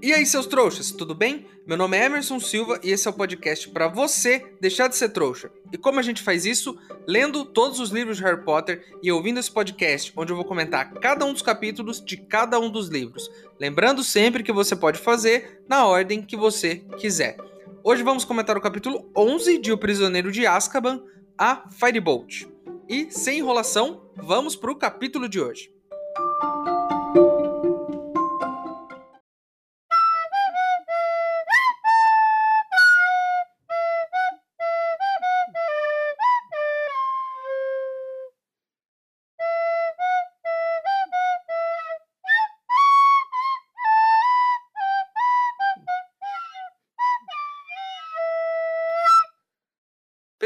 E aí, seus trouxas, tudo bem? Meu nome é Emerson Silva e esse é o podcast para você deixar de ser trouxa. E como a gente faz isso? Lendo todos os livros de Harry Potter e ouvindo esse podcast, onde eu vou comentar cada um dos capítulos de cada um dos livros. Lembrando sempre que você pode fazer na ordem que você quiser. Hoje vamos comentar o capítulo 11 de O Prisioneiro de Azkaban, a Firebolt. E, sem enrolação, vamos para o capítulo de hoje.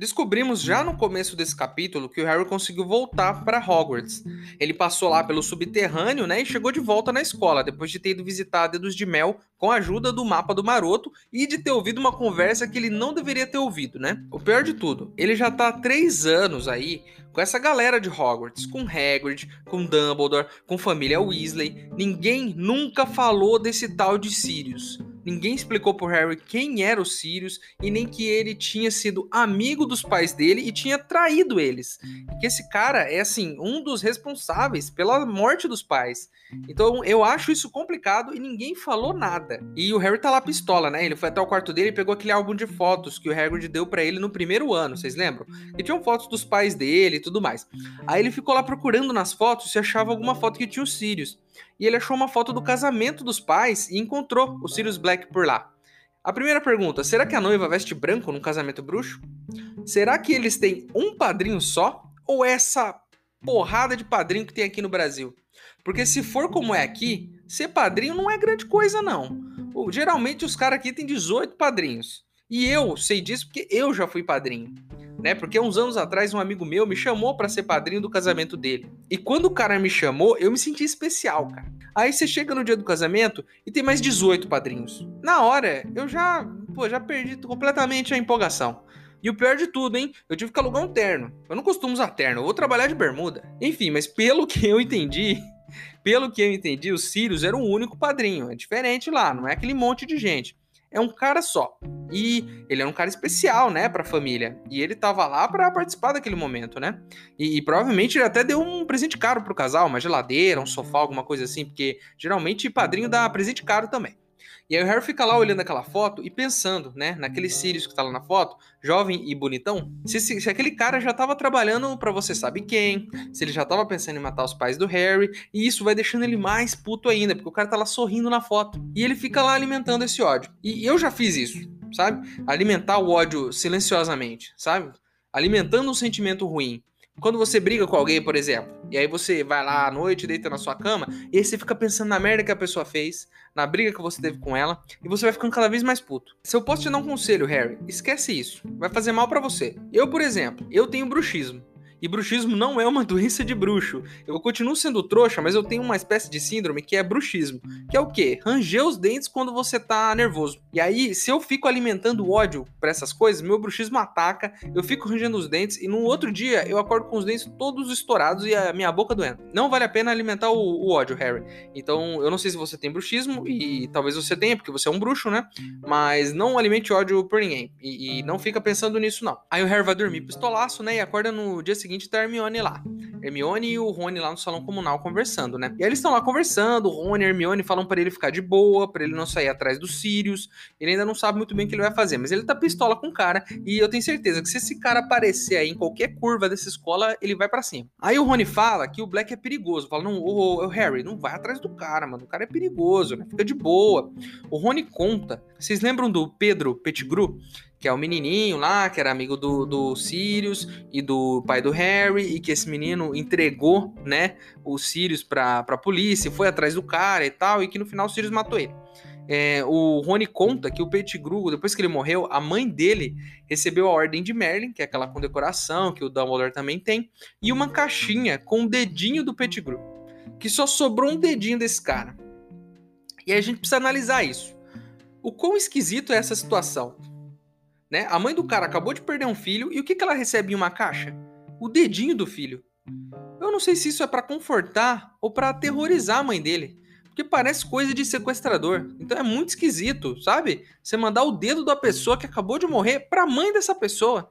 Descobrimos já no começo desse capítulo que o Harry conseguiu voltar para Hogwarts. Ele passou lá pelo subterrâneo, né, e chegou de volta na escola depois de ter ido visitar Dedos de Mel com a ajuda do mapa do Maroto e de ter ouvido uma conversa que ele não deveria ter ouvido, né? O pior de tudo, ele já tá há três anos aí com essa galera de Hogwarts, com Hagrid, com Dumbledore, com família Weasley. Ninguém nunca falou desse tal de Sirius. Ninguém explicou pro Harry quem era o Sirius e nem que ele tinha sido amigo dos pais dele e tinha traído eles. E que esse cara é assim, um dos responsáveis pela morte dos pais. Então eu acho isso complicado e ninguém falou nada. E o Harry tá lá pistola, né? Ele foi até o quarto dele e pegou aquele álbum de fotos que o Hagrid deu para ele no primeiro ano, vocês lembram? E tinham fotos dos pais dele e tudo mais. Aí ele ficou lá procurando nas fotos se achava alguma foto que tinha o Sirius e ele achou uma foto do casamento dos pais e encontrou o Sirius Black por lá. A primeira pergunta: será que a noiva veste branco num casamento bruxo? Será que eles têm um padrinho só? Ou essa porrada de padrinho que tem aqui no Brasil? Porque se for como é aqui, ser padrinho não é grande coisa, não. Geralmente os caras aqui têm 18 padrinhos. E eu sei disso porque eu já fui padrinho né? Porque uns anos atrás um amigo meu me chamou para ser padrinho do casamento dele. E quando o cara me chamou, eu me senti especial, cara. Aí você chega no dia do casamento e tem mais 18 padrinhos. Na hora, eu já, pô, já perdi completamente a empolgação. E o pior de tudo, hein? Eu tive que alugar um terno. Eu não costumo usar terno, eu vou trabalhar de bermuda. Enfim, mas pelo que eu entendi, pelo que eu entendi, o Sirius era o único padrinho. É diferente lá, não é aquele monte de gente é um cara só. E ele é um cara especial, né, pra família. E ele tava lá para participar daquele momento, né? E, e, provavelmente ele até deu um presente caro pro casal, uma geladeira, um sofá, alguma coisa assim, porque geralmente padrinho dá presente caro também. E aí o Harry fica lá olhando aquela foto e pensando, né, naquele Sirius que tá lá na foto, jovem e bonitão, se, se, se aquele cara já tava trabalhando para você sabe quem, se ele já tava pensando em matar os pais do Harry, e isso vai deixando ele mais puto ainda, porque o cara tá lá sorrindo na foto. E ele fica lá alimentando esse ódio. E eu já fiz isso, sabe? Alimentar o ódio silenciosamente, sabe? Alimentando um sentimento ruim. Quando você briga com alguém, por exemplo, e aí você vai lá à noite, deita na sua cama, e aí você fica pensando na merda que a pessoa fez, na briga que você teve com ela, e você vai ficando cada vez mais puto. Se eu posso te dar um conselho, Harry, esquece isso. Vai fazer mal para você. Eu, por exemplo, eu tenho bruxismo. E bruxismo não é uma doença de bruxo. Eu continuo sendo trouxa, mas eu tenho uma espécie de síndrome que é bruxismo. Que é o quê? Ranger os dentes quando você tá nervoso. E aí, se eu fico alimentando ódio para essas coisas, meu bruxismo ataca, eu fico rangendo os dentes e no outro dia eu acordo com os dentes todos estourados e a minha boca doendo. Não vale a pena alimentar o, o ódio, Harry. Então, eu não sei se você tem bruxismo e talvez você tenha, porque você é um bruxo, né? Mas não alimente ódio por ninguém. E, e não fica pensando nisso, não. Aí o Harry vai dormir pistolaço, né? E acorda no dia seguinte seguinte tá a Hermione lá. Hermione e o Rony lá no salão comunal conversando, né? E aí eles estão lá conversando, o Rony e Hermione falam para ele ficar de boa, para ele não sair atrás dos Sirius. Ele ainda não sabe muito bem o que ele vai fazer, mas ele tá pistola com o cara e eu tenho certeza que se esse cara aparecer aí em qualquer curva dessa escola, ele vai para cima. Aí o Rony fala que o Black é perigoso, fala: "Não, o Harry, não vai atrás do cara, mano. O cara é perigoso, né? Fica de boa". O Rony conta. Vocês lembram do Pedro Pettigrew? Que é o menininho lá, que era amigo do, do Sirius e do pai do Harry, e que esse menino entregou, né, o Sirius pra, pra polícia, foi atrás do cara e tal, e que no final o Sirius matou ele. é, o Rony conta que o Pettigrew, depois que ele morreu, a mãe dele recebeu a Ordem de Merlin, que é aquela condecoração que o Dumbledore também tem, e uma caixinha com o dedinho do Pettigrew, que só sobrou um dedinho desse cara. E a gente precisa analisar isso. O quão esquisito é essa situação? Né? A mãe do cara acabou de perder um filho e o que, que ela recebe em uma caixa? O dedinho do filho. Eu não sei se isso é para confortar ou para aterrorizar a mãe dele. Porque parece coisa de sequestrador. Então é muito esquisito, sabe? Você mandar o dedo da pessoa que acabou de morrer pra mãe dessa pessoa.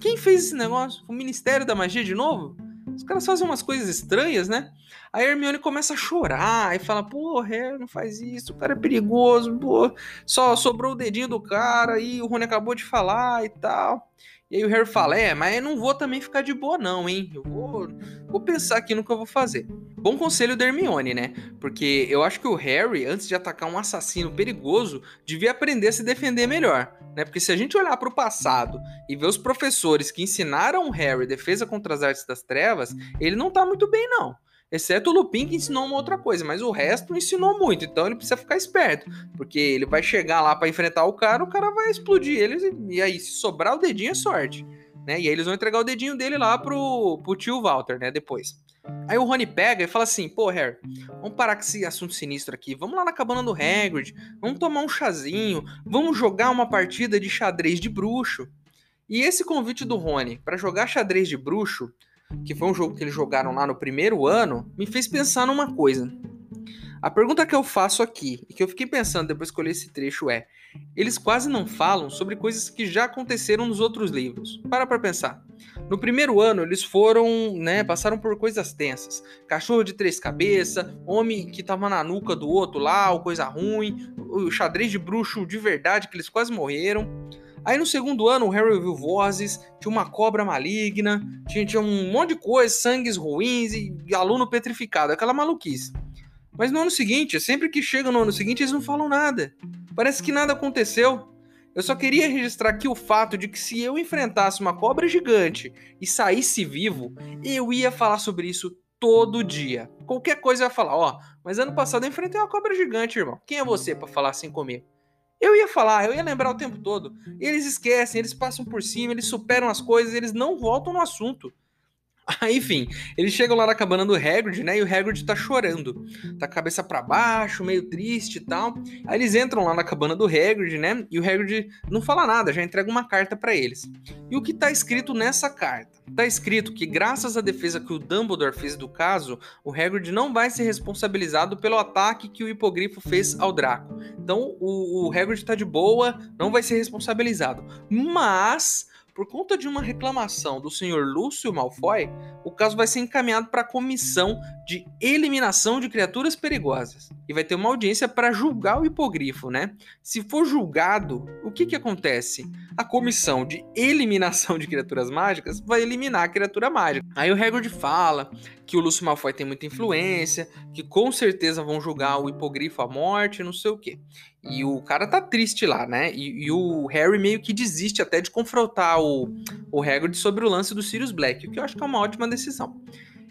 Quem fez esse negócio? O Ministério da Magia de novo? Os caras fazem umas coisas estranhas, né? A Hermione começa a chorar e fala: Pô, Harry, não faz isso, o cara é perigoso, pô. Só sobrou o dedinho do cara e o Rony acabou de falar e tal. E aí o Harry fala: É, mas eu não vou também ficar de boa, não, hein? Eu vou, vou pensar aqui no que eu vou fazer. Bom conselho da Hermione, né? Porque eu acho que o Harry, antes de atacar um assassino perigoso, devia aprender a se defender melhor, né? Porque se a gente olhar para o passado e ver os professores que ensinaram o Harry defesa contra as artes das trevas, ele não tá muito bem, não. Exceto o Lupin que ensinou uma outra coisa, mas o resto ensinou muito, então ele precisa ficar esperto, porque ele vai chegar lá para enfrentar o cara, o cara vai explodir eles e aí se sobrar o dedinho é sorte, né? E aí eles vão entregar o dedinho dele lá pro, pro tio Walter, né, depois. Aí o Rony pega e fala assim: pô, Harry, vamos parar com esse assunto sinistro aqui. Vamos lá na cabana do Hagrid, vamos tomar um chazinho, vamos jogar uma partida de xadrez de bruxo. E esse convite do Rony para jogar xadrez de bruxo que foi um jogo que eles jogaram lá no primeiro ano, me fez pensar numa coisa. A pergunta que eu faço aqui, e que eu fiquei pensando depois que eu li esse trecho é: eles quase não falam sobre coisas que já aconteceram nos outros livros. Para pra pensar. No primeiro ano, eles foram, né, passaram por coisas tensas. Cachorro de três cabeças, homem que tava na nuca do outro lá, ou coisa ruim, o xadrez de bruxo de verdade, que eles quase morreram. Aí no segundo ano, o Harry viu vozes, tinha uma cobra maligna, tinha, tinha um monte de coisa, sangues ruins e, aluno petrificado, aquela maluquice. Mas no ano seguinte, sempre que chega no ano seguinte, eles não falam nada. Parece que nada aconteceu. Eu só queria registrar aqui o fato de que se eu enfrentasse uma cobra gigante e saísse vivo, eu ia falar sobre isso todo dia. Qualquer coisa eu ia falar, ó, mas ano passado eu enfrentei uma cobra gigante, irmão. Quem é você para falar assim comigo? Eu ia falar, eu ia lembrar o tempo todo. Eles esquecem, eles passam por cima, eles superam as coisas, eles não voltam no assunto. Aí, enfim, eles chegam lá na cabana do Hagrid, né? E o Hagrid tá chorando. Tá cabeça para baixo, meio triste e tal. Aí eles entram lá na cabana do Hagrid, né? E o Hagrid não fala nada, já entrega uma carta para eles. E o que tá escrito nessa carta? Tá escrito que graças à defesa que o Dumbledore fez do caso, o Hagrid não vai ser responsabilizado pelo ataque que o hipogrifo fez ao Draco. Então, o, o Hagrid tá de boa, não vai ser responsabilizado. Mas por conta de uma reclamação do senhor Lúcio Malfoy, o caso vai ser encaminhado para a comissão de eliminação de criaturas perigosas. E vai ter uma audiência para julgar o hipogrifo, né? Se for julgado, o que, que acontece? A comissão de eliminação de criaturas mágicas vai eliminar a criatura mágica. Aí o Hagrid fala que o Lúcio Malfoy tem muita influência, que com certeza vão julgar o hipogrifo à morte, não sei o quê. E o cara tá triste lá, né? E, e, o Harry meio que desiste até de confrontar o, o Hagrid sobre o lance do Sirius Black, o que eu acho que é uma ótima decisão.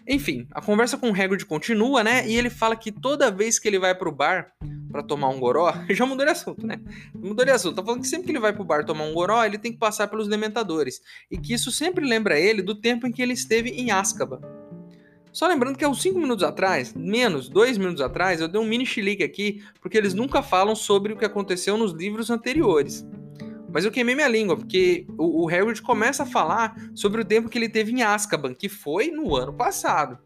Enfim, a conversa com o Hagrid continua, né? E ele fala que toda vez que ele vai pro bar para tomar um goró, já mudou de assunto, né? Mudou de assunto. Tá falando que sempre que ele vai pro bar tomar um goró, ele tem que passar pelos dementadores. E que isso sempre lembra ele do tempo em que ele esteve em Azkaban. Só lembrando que há uns 5 minutos atrás, menos, 2 minutos atrás, eu dei um mini chilique aqui, porque eles nunca falam sobre o que aconteceu nos livros anteriores. Mas eu queimei minha língua, porque o, o Hagrid começa a falar sobre o tempo que ele teve em Azkaban, que foi no ano passado.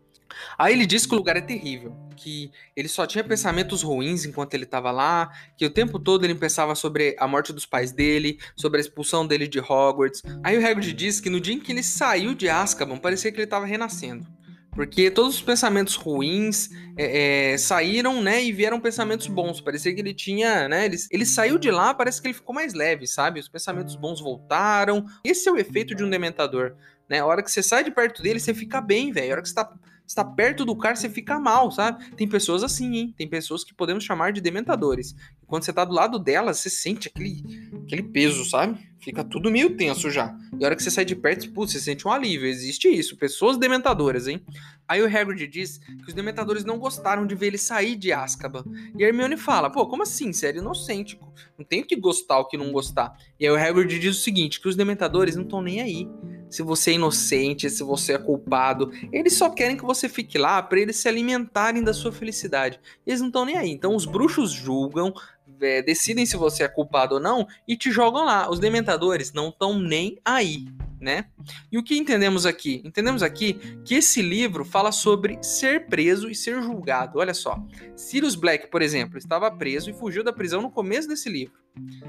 Aí ele diz que o lugar é terrível, que ele só tinha pensamentos ruins enquanto ele estava lá, que o tempo todo ele pensava sobre a morte dos pais dele, sobre a expulsão dele de Hogwarts. Aí o Hagrid diz que no dia em que ele saiu de Azkaban, parecia que ele estava renascendo. Porque todos os pensamentos ruins é, é, saíram, né? E vieram pensamentos bons. Parecia que ele tinha, né? Ele, ele saiu de lá, parece que ele ficou mais leve, sabe? Os pensamentos bons voltaram. Esse é o efeito de um dementador. Né? A hora que você sai de perto dele, você fica bem, velho. A hora que você tá, você tá perto do cara, você fica mal, sabe? Tem pessoas assim, hein? Tem pessoas que podemos chamar de dementadores. Quando você tá do lado delas, você sente aquele, aquele peso, sabe? Fica tudo meio tenso já. E a hora que você sai de perto, putz, você sente um alívio. Existe isso. Pessoas dementadoras, hein? Aí o Hagrid diz que os dementadores não gostaram de ver ele sair de Azkaban. E a Hermione fala, pô, como assim? Você era inocente. Não tem que gostar o que não gostar. E aí o Hagrid diz o seguinte, que os dementadores não estão nem aí. Se você é inocente, se você é culpado. Eles só querem que você fique lá para eles se alimentarem da sua felicidade. Eles não estão nem aí. Então os bruxos julgam, é, decidem se você é culpado ou não e te jogam lá. Os dementadores não estão nem aí, né? E o que entendemos aqui? Entendemos aqui que esse livro fala sobre ser preso e ser julgado. Olha só. Sirius Black, por exemplo, estava preso e fugiu da prisão no começo desse livro,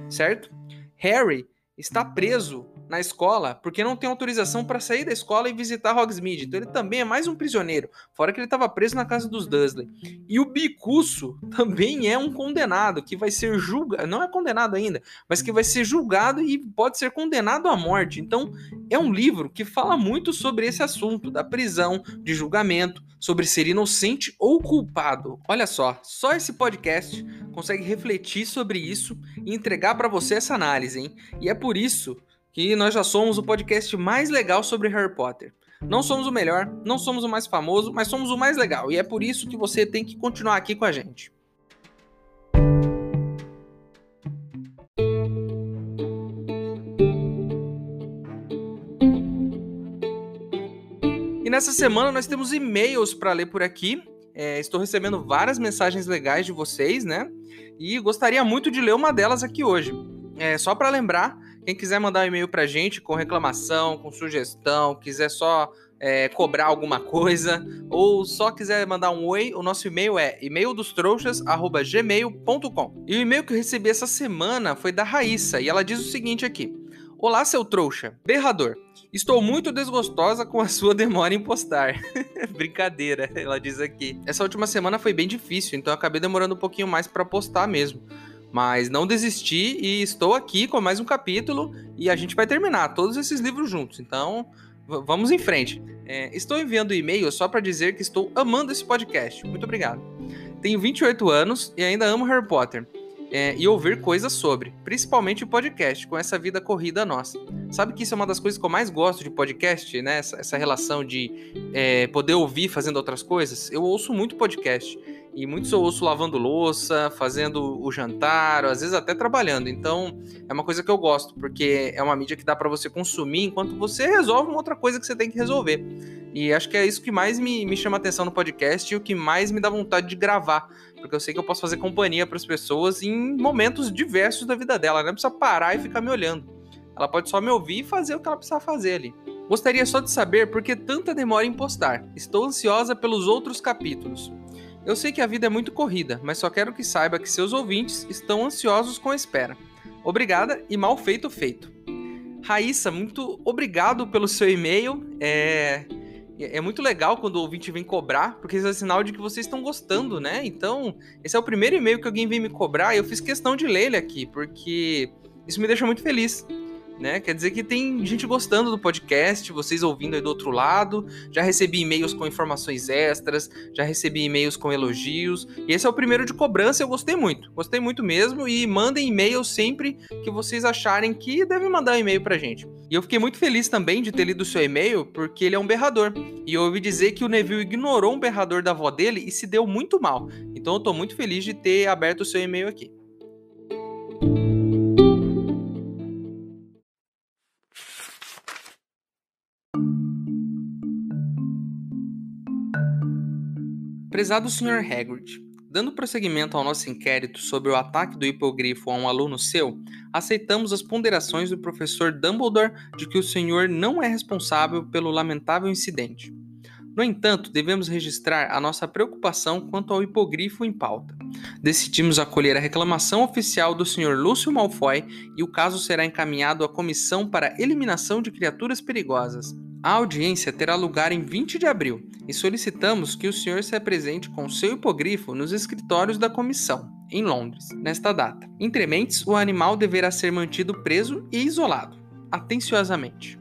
certo? Harry está preso na escola porque não tem autorização para sair da escola e visitar Hogsmeade. Então ele também é mais um prisioneiro, fora que ele estava preso na casa dos Dursley. E o Bicuço também é um condenado que vai ser julgado, não é condenado ainda, mas que vai ser julgado e pode ser condenado à morte. Então é um livro que fala muito sobre esse assunto da prisão, de julgamento, sobre ser inocente ou culpado. Olha só, só esse podcast consegue refletir sobre isso e entregar para você essa análise, hein? E é por isso que nós já somos o podcast mais legal sobre Harry Potter. Não somos o melhor, não somos o mais famoso, mas somos o mais legal. E é por isso que você tem que continuar aqui com a gente. E nessa semana nós temos e-mails para ler por aqui. É, estou recebendo várias mensagens legais de vocês, né? E gostaria muito de ler uma delas aqui hoje. É, só para lembrar, quem quiser mandar um e-mail pra gente com reclamação, com sugestão, quiser só é, cobrar alguma coisa, ou só quiser mandar um oi, o nosso e-mail é e-maildostrouxas.gmail.com. E o e-mail que eu recebi essa semana foi da Raíssa, e ela diz o seguinte aqui. Olá, seu trouxa. Berrador. Estou muito desgostosa com a sua demora em postar. Brincadeira, ela diz aqui. Essa última semana foi bem difícil, então acabei demorando um pouquinho mais para postar mesmo. Mas não desisti e estou aqui com mais um capítulo e a gente vai terminar todos esses livros juntos. Então, vamos em frente. É, estou enviando e-mail só para dizer que estou amando esse podcast. Muito obrigado. Tenho 28 anos e ainda amo Harry Potter. É, e ouvir coisas sobre, principalmente o podcast, com essa vida corrida nossa. Sabe que isso é uma das coisas que eu mais gosto de podcast, né? Essa, essa relação de é, poder ouvir fazendo outras coisas. Eu ouço muito podcast. E muitos eu ouço lavando louça, fazendo o jantar, às vezes até trabalhando. Então, é uma coisa que eu gosto, porque é uma mídia que dá para você consumir enquanto você resolve uma outra coisa que você tem que resolver. E acho que é isso que mais me, me chama atenção no podcast e o que mais me dá vontade de gravar. Porque eu sei que eu posso fazer companhia para as pessoas em momentos diversos da vida dela. Ela não precisa parar e ficar me olhando. Ela pode só me ouvir e fazer o que ela precisa fazer ali. Gostaria só de saber por que tanta demora em postar. Estou ansiosa pelos outros capítulos. Eu sei que a vida é muito corrida, mas só quero que saiba que seus ouvintes estão ansiosos com a espera. Obrigada e mal feito feito. Raíssa, muito obrigado pelo seu e-mail. É, é muito legal quando o ouvinte vem cobrar, porque isso é sinal de que vocês estão gostando, né? Então, esse é o primeiro e-mail que alguém vem me cobrar e eu fiz questão de ler ele aqui, porque isso me deixa muito feliz né? Quer dizer que tem gente gostando do podcast, vocês ouvindo aí do outro lado. Já recebi e-mails com informações extras, já recebi e-mails com elogios. E esse é o primeiro de cobrança, eu gostei muito. Gostei muito mesmo e mandem e-mail sempre que vocês acharem que devem mandar um e-mail pra gente. E eu fiquei muito feliz também de ter lido o seu e-mail, porque ele é um berrador. E eu ouvi dizer que o Neville ignorou um berrador da avó dele e se deu muito mal. Então eu tô muito feliz de ter aberto o seu e-mail aqui. Prezado Sr. Hagrid, dando prosseguimento ao nosso inquérito sobre o ataque do hipogrifo a um aluno seu, aceitamos as ponderações do professor Dumbledore de que o senhor não é responsável pelo lamentável incidente. No entanto, devemos registrar a nossa preocupação quanto ao hipogrifo em pauta. Decidimos acolher a reclamação oficial do Sr. Lúcio Malfoy e o caso será encaminhado à Comissão para Eliminação de Criaturas Perigosas, a audiência terá lugar em 20 de abril e solicitamos que o senhor se apresente com seu hipogrifo nos escritórios da comissão, em Londres, nesta data. Entre mentes, o animal deverá ser mantido preso e isolado, atenciosamente.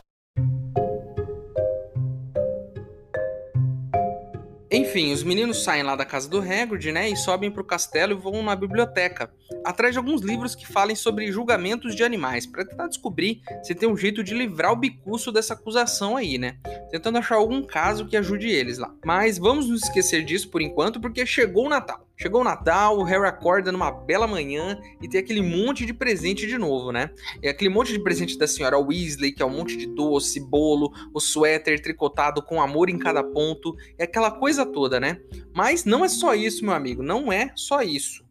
Enfim, os meninos saem lá da casa do Hagrid, né, e sobem pro castelo e vão na biblioteca, atrás de alguns livros que falem sobre julgamentos de animais, para tentar descobrir se tem um jeito de livrar o bicuço dessa acusação aí, né? Tentando achar algum caso que ajude eles lá. Mas vamos nos esquecer disso por enquanto, porque chegou o Natal. Chegou o Natal, o Harry acorda numa bela manhã e tem aquele monte de presente de novo, né? É aquele monte de presente da senhora Weasley, que é um monte de doce, bolo, o suéter tricotado com amor em cada ponto, é aquela coisa toda, né? Mas não é só isso, meu amigo, não é só isso.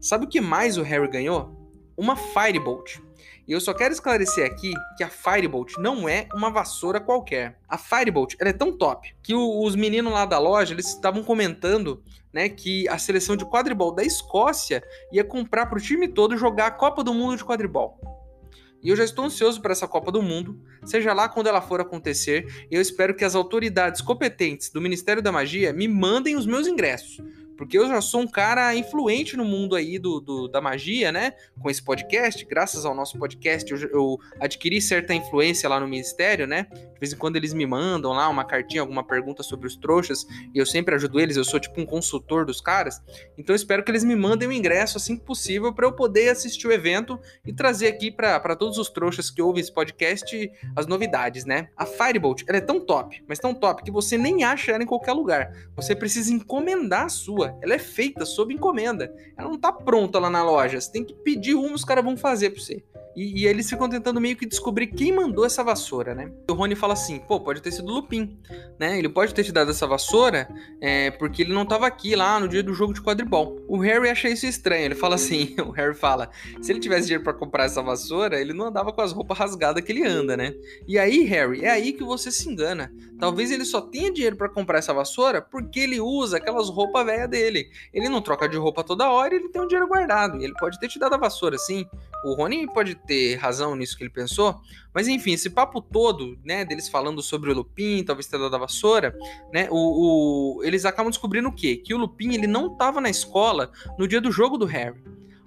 Sabe o que mais o Harry ganhou? Uma Firebolt. E eu só quero esclarecer aqui que a Firebolt não é uma vassoura qualquer. A Firebolt ela é tão top que os meninos lá da loja eles estavam comentando né, que a seleção de quadribol da Escócia ia comprar para o time todo jogar a Copa do Mundo de quadribol. E eu já estou ansioso para essa Copa do Mundo, seja lá quando ela for acontecer, e eu espero que as autoridades competentes do Ministério da Magia me mandem os meus ingressos, porque eu já sou um cara influente no mundo aí do, do da magia, né? Com esse podcast, graças ao nosso podcast, eu, eu, adquiri certa influência lá no ministério, né? De vez em quando eles me mandam lá uma cartinha, alguma pergunta sobre os trouxas, e eu sempre ajudo eles, eu sou tipo um consultor dos caras. Então espero que eles me mandem o um ingresso assim que possível para eu poder assistir o evento e trazer aqui para todos os trouxas que ouvem esse podcast as novidades, né? A Firebolt, ela é tão top, mas tão top que você nem acha ela em qualquer lugar. Você precisa encomendar a sua ela é feita sob encomenda. Ela não tá pronta lá na loja. Você tem que pedir uma, os caras vão fazer pra você. E, e eles ficam tentando meio que descobrir quem mandou essa vassoura, né? O Rony fala assim, pô, pode ter sido o Lupin, né? Ele pode ter te dado essa vassoura é, porque ele não tava aqui lá no dia do jogo de quadribol. O Harry acha isso estranho. Ele fala assim, o Harry fala, se ele tivesse dinheiro para comprar essa vassoura, ele não andava com as roupas rasgadas que ele anda, né? E aí, Harry, é aí que você se engana. Talvez ele só tenha dinheiro para comprar essa vassoura porque ele usa aquelas roupas velhas. Ele não troca de roupa toda hora, ele tem um dinheiro guardado. E ele pode ter te dado a vassoura, sim. O Rony pode ter razão nisso que ele pensou, mas enfim, esse papo todo, né, deles falando sobre o Lupin, talvez ter dado a vassoura, né, o, o, eles acabam descobrindo o quê? Que o Lupin, ele não estava na escola no dia do jogo do Harry.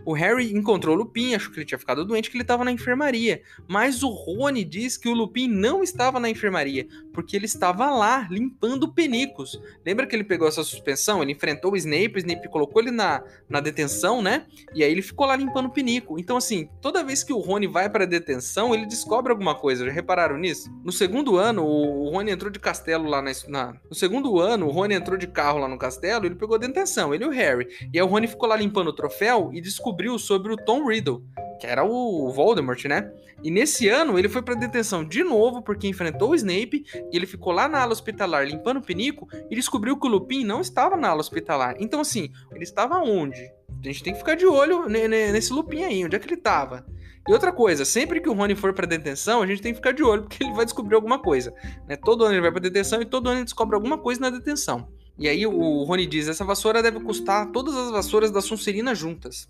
O Harry encontrou o Lupin, achou que ele tinha ficado doente, que ele estava na enfermaria. Mas o Rony diz que o Lupin não estava na enfermaria, porque ele estava lá, limpando penicos. Lembra que ele pegou essa suspensão? Ele enfrentou o Snape, o Snape colocou ele na, na detenção, né? E aí ele ficou lá limpando penico. Então, assim, toda vez que o Rony vai para detenção, ele descobre alguma coisa. Já repararam nisso? No segundo ano, o Rony entrou de castelo lá na, na... No segundo ano, o Rony entrou de carro lá no castelo, ele pegou a detenção, ele e o Harry. E aí o Rony ficou lá limpando o troféu e descobriu descobriu sobre o Tom Riddle, que era o Voldemort, né? E nesse ano ele foi para detenção de novo porque enfrentou o Snape e ele ficou lá na ala hospitalar limpando o pinico e descobriu que o Lupin não estava na ala hospitalar. Então assim, ele estava onde? A gente tem que ficar de olho nesse Lupin aí, onde é que ele estava? E outra coisa, sempre que o Rony for para detenção, a gente tem que ficar de olho porque ele vai descobrir alguma coisa. Né? Todo ano ele vai para detenção e todo ano ele descobre alguma coisa na detenção. E aí o Rony diz: essa vassoura deve custar todas as vassouras da Sonserina juntas.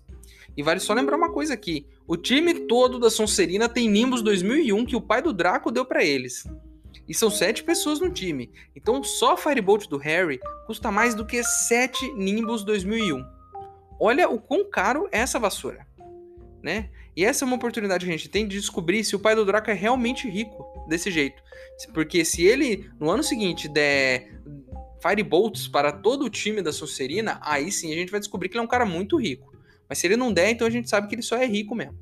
E vale só lembrar uma coisa aqui: o time todo da Sonserina tem Nimbus 2001 que o pai do Draco deu para eles. E são sete pessoas no time. Então só Firebolt do Harry custa mais do que sete Nimbus 2001. Olha o quão caro é essa vassoura, né? E essa é uma oportunidade que a gente tem de descobrir se o pai do Draco é realmente rico desse jeito. Porque se ele, no ano seguinte, der Firebolts para todo o time da Sonserina, aí sim a gente vai descobrir que ele é um cara muito rico. Mas se ele não der, então a gente sabe que ele só é rico mesmo.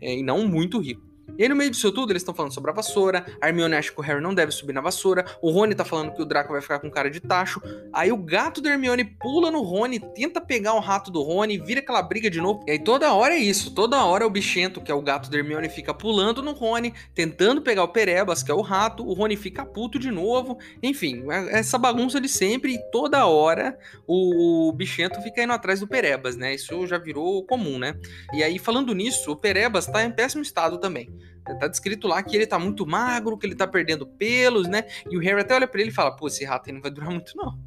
É, e não muito rico. E aí, no meio disso tudo, eles estão falando sobre a vassoura. A Hermione acha que o Harry não deve subir na vassoura. O Rony tá falando que o Draco vai ficar com cara de tacho. Aí o gato da Hermione pula no Rony, tenta pegar o rato do Rony, vira aquela briga de novo. E aí toda hora é isso. Toda hora o bichento, que é o gato da Hermione, fica pulando no Rony, tentando pegar o Perebas, que é o rato. O Rony fica puto de novo. Enfim, é essa bagunça de sempre. E toda hora o bichento fica indo atrás do Perebas, né? Isso já virou comum, né? E aí, falando nisso, o Perebas tá em péssimo estado também. Tá descrito lá que ele tá muito magro, que ele tá perdendo pelos, né? E o Harry até olha para ele e fala: pô, esse rato aí não vai durar muito, não.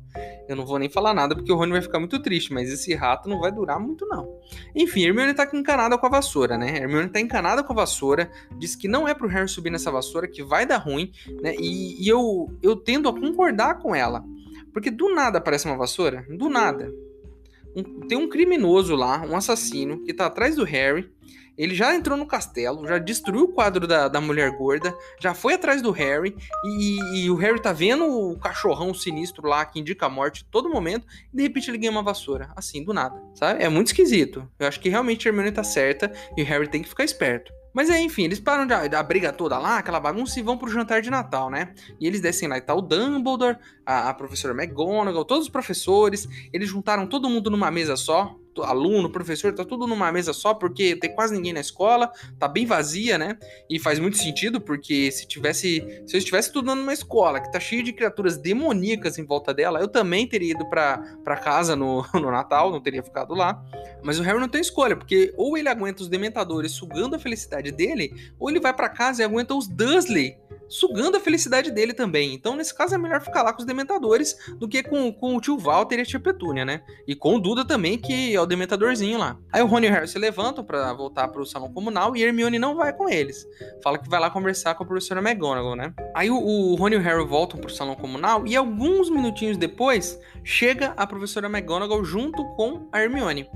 Eu não vou nem falar nada porque o Rony vai ficar muito triste, mas esse rato não vai durar muito, não. Enfim, Hermione tá encanada com a vassoura, né? Hermione tá encanada com a vassoura, diz que não é pro Harry subir nessa vassoura, que vai dar ruim, né? E, e eu, eu tendo a concordar com ela. Porque do nada aparece uma vassoura, do nada. Um, tem um criminoso lá, um assassino, que tá atrás do Harry ele já entrou no castelo, já destruiu o quadro da, da mulher gorda, já foi atrás do Harry, e, e, o Harry tá vendo o cachorrão sinistro lá que indica a morte todo momento, e de repente ele ganha uma vassoura, assim, do nada, sabe? É muito esquisito. Eu acho que realmente a Hermione tá certa e o Harry tem que ficar esperto. Mas é, enfim, eles param da, da briga toda lá, aquela bagunça, e vão pro jantar de Natal, né? E eles descem lá e tá o Dumbledore, a, a professora McGonagall, todos os professores, eles juntaram todo mundo numa mesa só, aluno, professor, tá tudo numa mesa só, porque tem quase ninguém na escola, tá bem vazia, né? E faz muito sentido, porque se tivesse. Se eu estivesse estudando numa escola que tá cheia de criaturas demoníacas em volta dela, eu também teria ido pra, casa no, no Natal, não teria ficado lá. Mas o Harry não tem escolha, porque ou ele aguenta os dementadores sugando a felicidade dele, ou ele vai para casa e aguenta os Dursley sugando a felicidade dele também. Então, nesse caso, é melhor ficar lá com os Dementadores do que com, com o tio Walter e a tia Petúnia, né? E com o Duda também, que é o Dementadorzinho lá. Aí o Rony e o Harry se levantam para voltar pro salão comunal e Hermione não vai com eles. Fala que vai lá conversar com a professora McGonagall, né? Aí o, o Rony e o Harry voltam pro salão comunal e alguns minutinhos depois chega a professora McGonagall junto com a Hermione.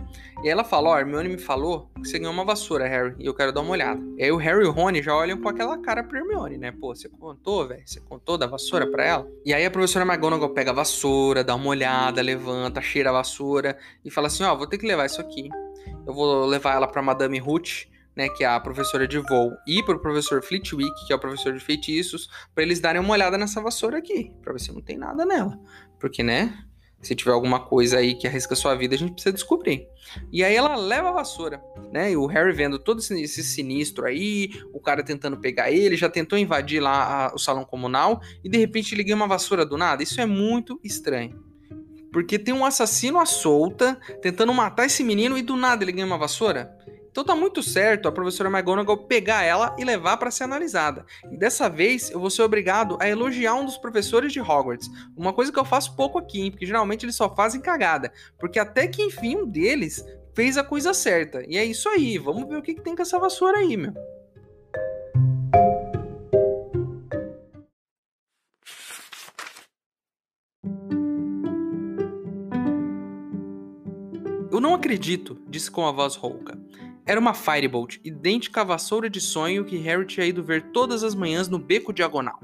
E ela fala: Ó, oh, a Hermione me falou que você ganhou uma vassoura, Harry, e eu quero dar uma olhada. E aí o Harry e o Rony já olham com aquela cara pra Hermione, né? Pô, você contou, velho? Você contou da vassoura pra ela? E aí a professora McGonagall pega a vassoura, dá uma olhada, levanta, cheira a vassoura e fala assim: Ó, oh, vou ter que levar isso aqui. Eu vou levar ela pra Madame Ruth. Né, que é a professora de voo, e pro professor Flitwick, que é o professor de feitiços, para eles darem uma olhada nessa vassoura aqui, para ver se não tem nada nela. Porque, né, se tiver alguma coisa aí que arrisca sua vida, a gente precisa descobrir. E aí ela leva a vassoura, né? E o Harry vendo todo esse, sinistro aí, o cara tentando pegar ele, já tentou invadir lá a, o salão comunal e de repente ganha uma vassoura do nada. Isso é muito estranho. Porque tem um assassino à solta tentando matar esse menino e do nada ele ganha uma vassoura. Então tá muito certo a professora McGonagall pegar ela e levar para ser analisada. E dessa vez eu vou ser obrigado a elogiar um dos professores de Hogwarts. Uma coisa que eu faço pouco aqui, hein, porque geralmente eles só fazem cagada. Porque até que enfim um deles fez a coisa certa. E é isso aí, vamos ver o que, que tem com essa vassoura aí, meu. Eu não acredito, disse com a voz rouca. Era uma Firebolt, idêntica à vassoura de sonho que Harry tinha ido ver todas as manhãs no beco diagonal.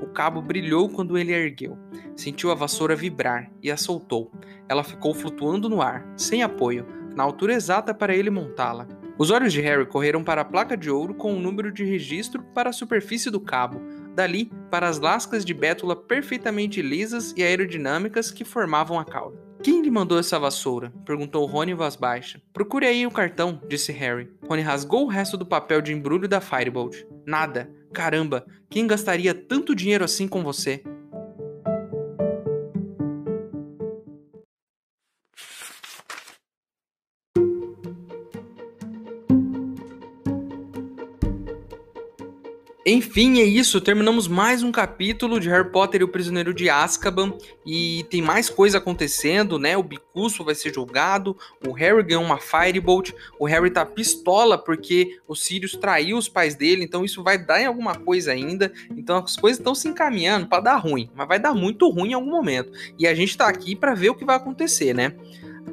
O cabo brilhou quando ele a ergueu. Sentiu a vassoura vibrar e a soltou. Ela ficou flutuando no ar, sem apoio, na altura exata para ele montá-la. Os olhos de Harry correram para a placa de ouro com o um número de registro para a superfície do cabo, dali para as lascas de bétula perfeitamente lisas e aerodinâmicas que formavam a cauda. Quem lhe mandou essa vassoura? perguntou Rony em voz baixa. Procure aí o cartão, disse Harry. Rony rasgou o resto do papel de embrulho da Firebolt. Nada. Caramba, quem gastaria tanto dinheiro assim com você? Enfim, é isso. Terminamos mais um capítulo de Harry Potter e o Prisioneiro de Azkaban. E tem mais coisa acontecendo, né? O Bicurso vai ser julgado. O Harry ganhou uma Firebolt. O Harry tá pistola porque o Sirius traiu os pais dele. Então isso vai dar em alguma coisa ainda. Então as coisas estão se encaminhando para dar ruim. Mas vai dar muito ruim em algum momento. E a gente tá aqui para ver o que vai acontecer, né?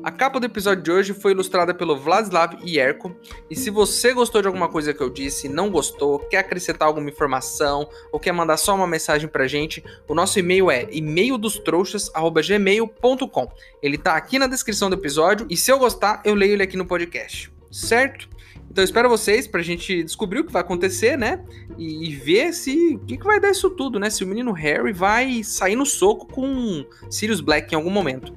A capa do episódio de hoje foi ilustrada pelo Vladislav Ierko. E se você gostou de alguma coisa que eu disse, não gostou, quer acrescentar alguma informação ou quer mandar só uma mensagem pra gente, o nosso e-mail é e-maildostrouxas@gmail.com. Ele tá aqui na descrição do episódio e se eu gostar, eu leio ele aqui no podcast. Certo? Então espero vocês pra gente descobrir o que vai acontecer, né? E, e ver se o que, que vai dar isso tudo, né? Se o menino Harry vai sair no soco com Sirius Black em algum momento.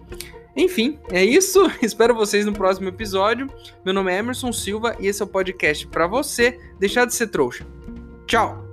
Enfim, é isso. Espero vocês no próximo episódio. Meu nome é Emerson Silva e esse é o podcast para você deixar de ser trouxa. Tchau!